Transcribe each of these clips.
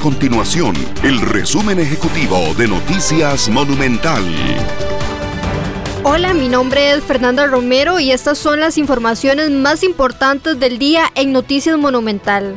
continuación el resumen ejecutivo de Noticias Monumental. Hola, mi nombre es Fernanda Romero y estas son las informaciones más importantes del día en Noticias Monumental.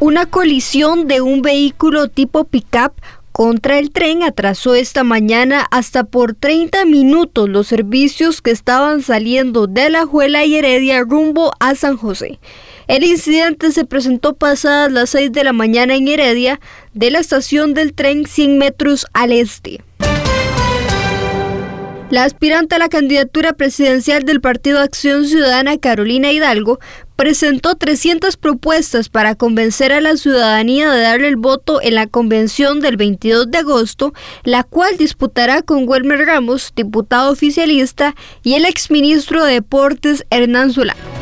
Una colisión de un vehículo tipo pickup contra el tren atrasó esta mañana hasta por 30 minutos los servicios que estaban saliendo de La Juela y Heredia rumbo a San José. El incidente se presentó pasadas las 6 de la mañana en Heredia de la estación del tren 100 metros al este. La aspirante a la candidatura presidencial del Partido Acción Ciudadana, Carolina Hidalgo, presentó 300 propuestas para convencer a la ciudadanía de darle el voto en la convención del 22 de agosto, la cual disputará con Wilmer Ramos, diputado oficialista, y el exministro de Deportes, Hernán Zulán.